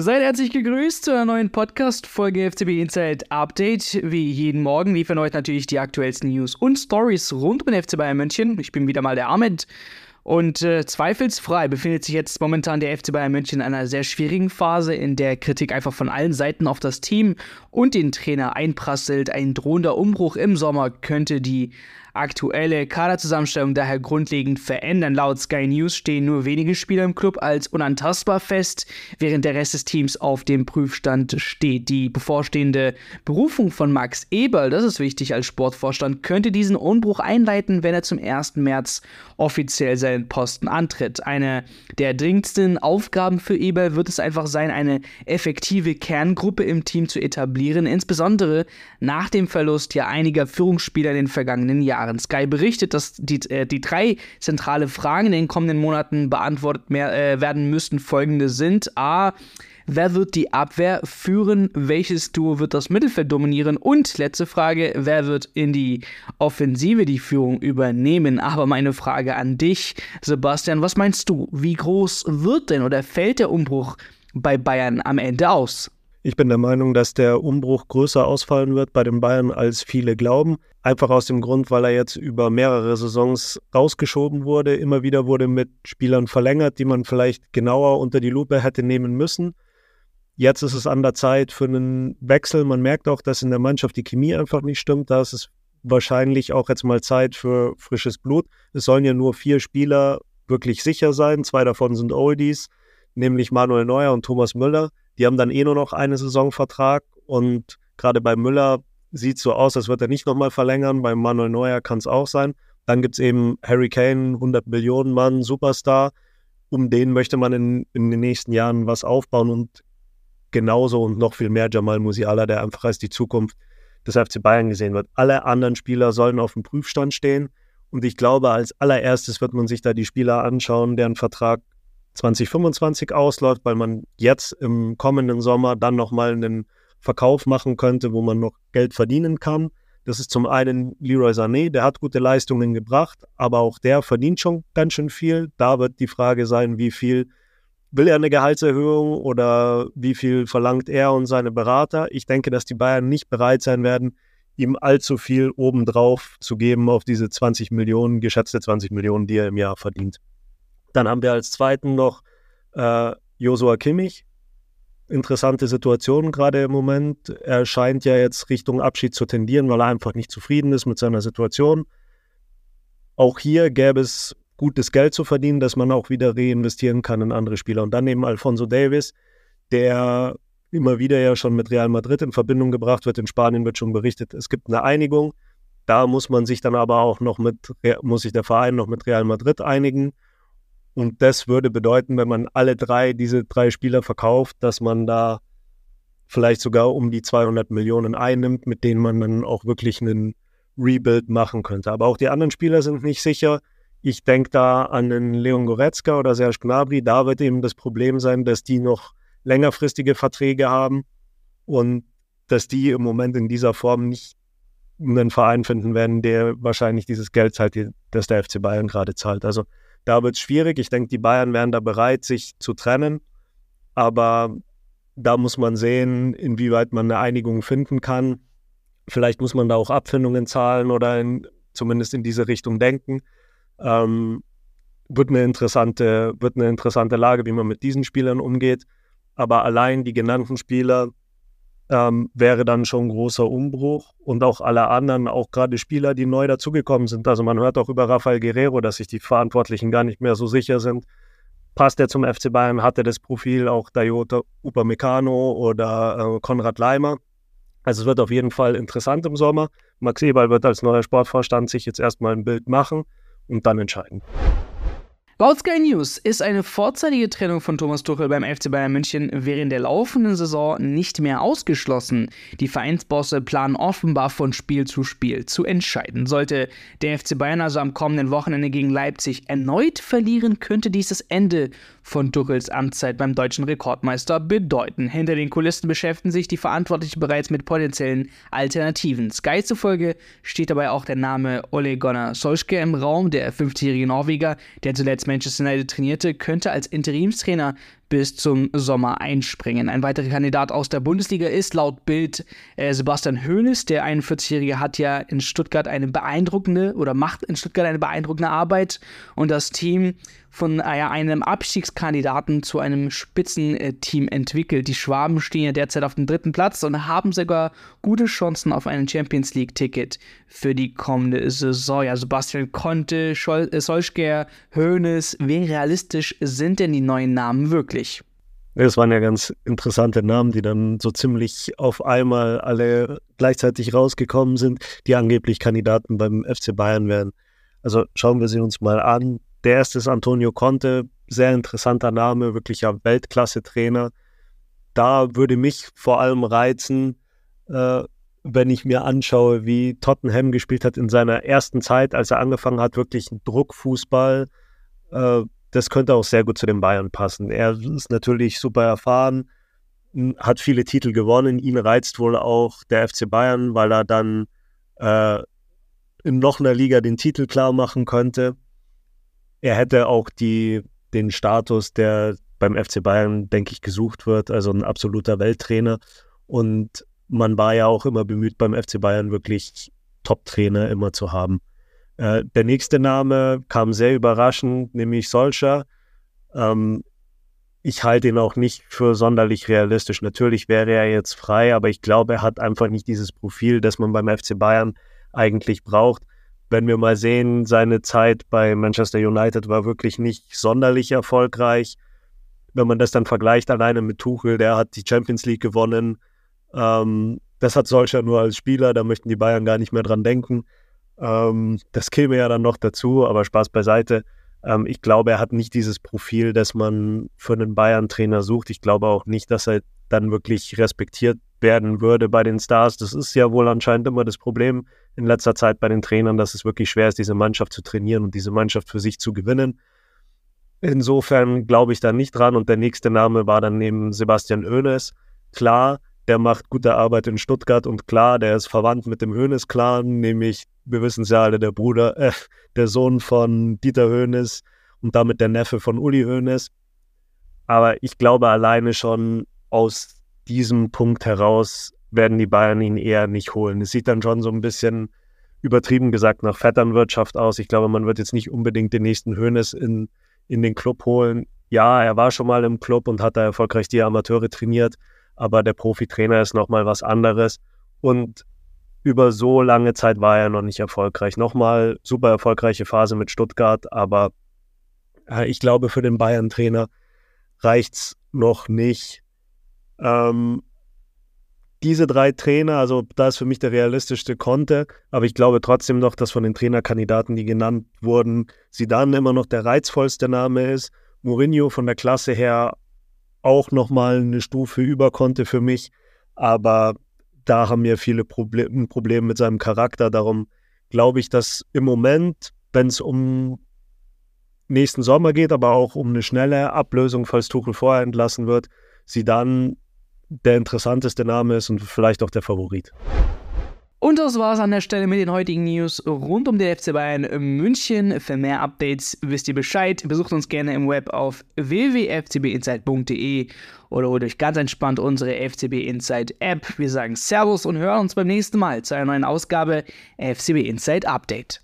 Seid herzlich gegrüßt zu einer neuen Podcast-Folge FCB Insight Update. Wie jeden Morgen liefern heute natürlich die aktuellsten News und Stories rund um den FC Bayern München. Ich bin wieder mal der Ahmed. Und äh, zweifelsfrei befindet sich jetzt momentan der FC Bayern München in einer sehr schwierigen Phase, in der Kritik einfach von allen Seiten auf das Team und den Trainer einprasselt. Ein drohender Umbruch im Sommer könnte die aktuelle Kaderzusammenstellung daher grundlegend verändern. Laut Sky News stehen nur wenige Spieler im Club als unantastbar fest, während der Rest des Teams auf dem Prüfstand steht. Die bevorstehende Berufung von Max Eberl, das ist wichtig als Sportvorstand, könnte diesen Umbruch einleiten, wenn er zum 1. März offiziell seinen Posten antritt. Eine der dringendsten Aufgaben für Eberl wird es einfach sein, eine effektive Kerngruppe im Team zu etablieren, insbesondere nach dem Verlust ja einiger Führungsspieler in den vergangenen Jahren. Jahren. Sky berichtet, dass die, äh, die drei zentrale Fragen in den kommenden Monaten beantwortet mehr, äh, werden müssten. Folgende sind: A. Wer wird die Abwehr führen? Welches Duo wird das Mittelfeld dominieren? Und letzte Frage, wer wird in die Offensive die Führung übernehmen? Aber meine Frage an dich, Sebastian, was meinst du? Wie groß wird denn oder fällt der Umbruch bei Bayern am Ende aus? Ich bin der Meinung, dass der Umbruch größer ausfallen wird bei den Bayern, als viele glauben. Einfach aus dem Grund, weil er jetzt über mehrere Saisons rausgeschoben wurde. Immer wieder wurde mit Spielern verlängert, die man vielleicht genauer unter die Lupe hätte nehmen müssen. Jetzt ist es an der Zeit für einen Wechsel. Man merkt auch, dass in der Mannschaft die Chemie einfach nicht stimmt. Da ist es wahrscheinlich auch jetzt mal Zeit für frisches Blut. Es sollen ja nur vier Spieler wirklich sicher sein. Zwei davon sind Oldies, nämlich Manuel Neuer und Thomas Müller. Die haben dann eh nur noch einen Saisonvertrag und gerade bei Müller sieht es so aus, als wird er nicht nochmal verlängern. Bei Manuel Neuer kann es auch sein. Dann gibt es eben Harry Kane, 100 Millionen Mann, Superstar. Um den möchte man in, in den nächsten Jahren was aufbauen und genauso und noch viel mehr Jamal Musiala, der einfach als die Zukunft des FC Bayern gesehen wird. Alle anderen Spieler sollen auf dem Prüfstand stehen. Und ich glaube, als allererstes wird man sich da die Spieler anschauen, deren Vertrag 2025 ausläuft, weil man jetzt im kommenden Sommer dann nochmal einen Verkauf machen könnte, wo man noch Geld verdienen kann. Das ist zum einen Leroy Sané, der hat gute Leistungen gebracht, aber auch der verdient schon ganz schön viel. Da wird die Frage sein, wie viel will er eine Gehaltserhöhung oder wie viel verlangt er und seine Berater. Ich denke, dass die Bayern nicht bereit sein werden, ihm allzu viel obendrauf zu geben auf diese 20 Millionen, geschätzte 20 Millionen, die er im Jahr verdient. Dann haben wir als zweiten noch äh, Josua Kimmich. Interessante Situation gerade im Moment. Er scheint ja jetzt Richtung Abschied zu tendieren, weil er einfach nicht zufrieden ist mit seiner Situation. Auch hier gäbe es gutes Geld zu verdienen, dass man auch wieder reinvestieren kann in andere Spieler. Und dann eben Alfonso Davis, der immer wieder ja schon mit Real Madrid in Verbindung gebracht wird. In Spanien wird schon berichtet, es gibt eine Einigung. Da muss man sich dann aber auch noch mit, muss sich der Verein noch mit Real Madrid einigen. Und das würde bedeuten, wenn man alle drei, diese drei Spieler verkauft, dass man da vielleicht sogar um die 200 Millionen einnimmt, mit denen man dann auch wirklich einen Rebuild machen könnte. Aber auch die anderen Spieler sind nicht sicher. Ich denke da an den Leon Goretzka oder Serge Gnabry. Da wird eben das Problem sein, dass die noch längerfristige Verträge haben und dass die im Moment in dieser Form nicht einen Verein finden werden, der wahrscheinlich dieses Geld zahlt, das der FC Bayern gerade zahlt. Also da wird es schwierig. Ich denke, die Bayern wären da bereit, sich zu trennen. Aber da muss man sehen, inwieweit man eine Einigung finden kann. Vielleicht muss man da auch Abfindungen zahlen oder in, zumindest in diese Richtung denken. Ähm, wird, eine interessante, wird eine interessante Lage, wie man mit diesen Spielern umgeht. Aber allein die genannten Spieler ähm, wäre dann schon ein großer Umbruch. Und auch alle anderen, auch gerade Spieler, die neu dazugekommen sind. Also man hört auch über Rafael Guerrero, dass sich die Verantwortlichen gar nicht mehr so sicher sind. Passt er zum FC Bayern? Hat er das Profil auch Dayota Upamecano oder äh, Konrad Leimer? Also es wird auf jeden Fall interessant im Sommer. Max Eberl wird als neuer Sportvorstand sich jetzt erstmal ein Bild machen und dann entscheiden. Laut Sky News ist eine vorzeitige Trennung von Thomas Tuchel beim FC Bayern München während der laufenden Saison nicht mehr ausgeschlossen. Die Vereinsbosse planen offenbar von Spiel zu Spiel zu entscheiden. Sollte der FC Bayern also am kommenden Wochenende gegen Leipzig erneut verlieren, könnte dies das Ende von Tuchels Amtszeit beim deutschen Rekordmeister bedeuten. Hinter den Kulissen beschäftigen sich die Verantwortlichen bereits mit potenziellen Alternativen. Sky zufolge steht dabei auch der Name Ole Gunnar Solskjaer im Raum, der 50-jährige Norweger, der zuletzt Manchester United trainierte, könnte als Interimstrainer bis zum Sommer einspringen. Ein weiterer Kandidat aus der Bundesliga ist laut Bild äh, Sebastian Hoeneß. Der 41-Jährige hat ja in Stuttgart eine beeindruckende oder macht in Stuttgart eine beeindruckende Arbeit und das Team von äh, einem Abstiegskandidaten zu einem Spitzenteam entwickelt. Die Schwaben stehen ja derzeit auf dem dritten Platz und haben sogar gute Chancen auf ein Champions League-Ticket für die kommende Saison. Ja, Sebastian Conte, Schol äh, Solskjaer, Hoeneß, wie realistisch sind denn die neuen Namen wirklich? Es waren ja ganz interessante Namen, die dann so ziemlich auf einmal alle gleichzeitig rausgekommen sind, die angeblich Kandidaten beim FC Bayern wären. Also schauen wir sie uns mal an. Der erste ist Antonio Conte, sehr interessanter Name, wirklicher Weltklasse-Trainer. Da würde mich vor allem reizen, äh, wenn ich mir anschaue, wie Tottenham gespielt hat in seiner ersten Zeit, als er angefangen hat, wirklich ein Druckfußball. Äh, das könnte auch sehr gut zu den Bayern passen. Er ist natürlich super erfahren, hat viele Titel gewonnen. Ihn reizt wohl auch der FC Bayern, weil er dann äh, in noch einer Liga den Titel klar machen könnte er hätte auch die, den Status, der beim FC Bayern, denke ich, gesucht wird, also ein absoluter Welttrainer. Und man war ja auch immer bemüht, beim FC Bayern wirklich Top-Trainer immer zu haben. Äh, der nächste Name kam sehr überraschend, nämlich Solskjaer. Ähm, ich halte ihn auch nicht für sonderlich realistisch. Natürlich wäre er jetzt frei, aber ich glaube, er hat einfach nicht dieses Profil, das man beim FC Bayern eigentlich braucht wenn wir mal sehen, seine Zeit bei Manchester United war wirklich nicht sonderlich erfolgreich. Wenn man das dann vergleicht alleine mit Tuchel, der hat die Champions League gewonnen. Ähm, das hat Solskjaer nur als Spieler, da möchten die Bayern gar nicht mehr dran denken. Ähm, das käme ja dann noch dazu, aber Spaß beiseite. Ähm, ich glaube, er hat nicht dieses Profil, das man für einen Bayern-Trainer sucht. Ich glaube auch nicht, dass er dann wirklich respektiert werden würde bei den Stars. Das ist ja wohl anscheinend immer das Problem in letzter Zeit bei den Trainern, dass es wirklich schwer ist, diese Mannschaft zu trainieren und diese Mannschaft für sich zu gewinnen. Insofern glaube ich da nicht dran. Und der nächste Name war dann neben Sebastian Oenes. Klar, der macht gute Arbeit in Stuttgart und klar, der ist verwandt mit dem Hoeneß-Clan, nämlich, wir wissen es ja alle, der Bruder, äh, der Sohn von Dieter Hoeneß und damit der Neffe von Uli Hoeneß. Aber ich glaube alleine schon aus diesem Punkt heraus werden die Bayern ihn eher nicht holen. Es sieht dann schon so ein bisschen übertrieben gesagt nach Vetternwirtschaft aus. Ich glaube, man wird jetzt nicht unbedingt den nächsten Hönes in, in den Club holen. Ja, er war schon mal im Club und hat da erfolgreich die Amateure trainiert, aber der Profitrainer ist nochmal was anderes. Und über so lange Zeit war er noch nicht erfolgreich. Nochmal super erfolgreiche Phase mit Stuttgart, aber äh, ich glaube, für den Bayern-Trainer reicht es noch nicht, ähm, diese drei Trainer, also da ist für mich der realistischste Conte, aber ich glaube trotzdem noch, dass von den Trainerkandidaten, die genannt wurden, sie dann immer noch der reizvollste Name ist. Mourinho von der Klasse her auch nochmal eine Stufe über Conte für mich, aber da haben wir viele Proble Probleme mit seinem Charakter. Darum glaube ich, dass im Moment, wenn es um nächsten Sommer geht, aber auch um eine schnelle Ablösung, falls Tuchel vorher entlassen wird, sie dann der interessanteste Name ist und vielleicht auch der Favorit. Und das war's an der Stelle mit den heutigen News rund um den FC Bayern München. Für mehr Updates wisst ihr Bescheid. Besucht uns gerne im Web auf www.fcbinsight.de oder holt euch ganz entspannt unsere FCB Insight App. Wir sagen Servus und hören uns beim nächsten Mal zu einer neuen Ausgabe FCB Insight Update.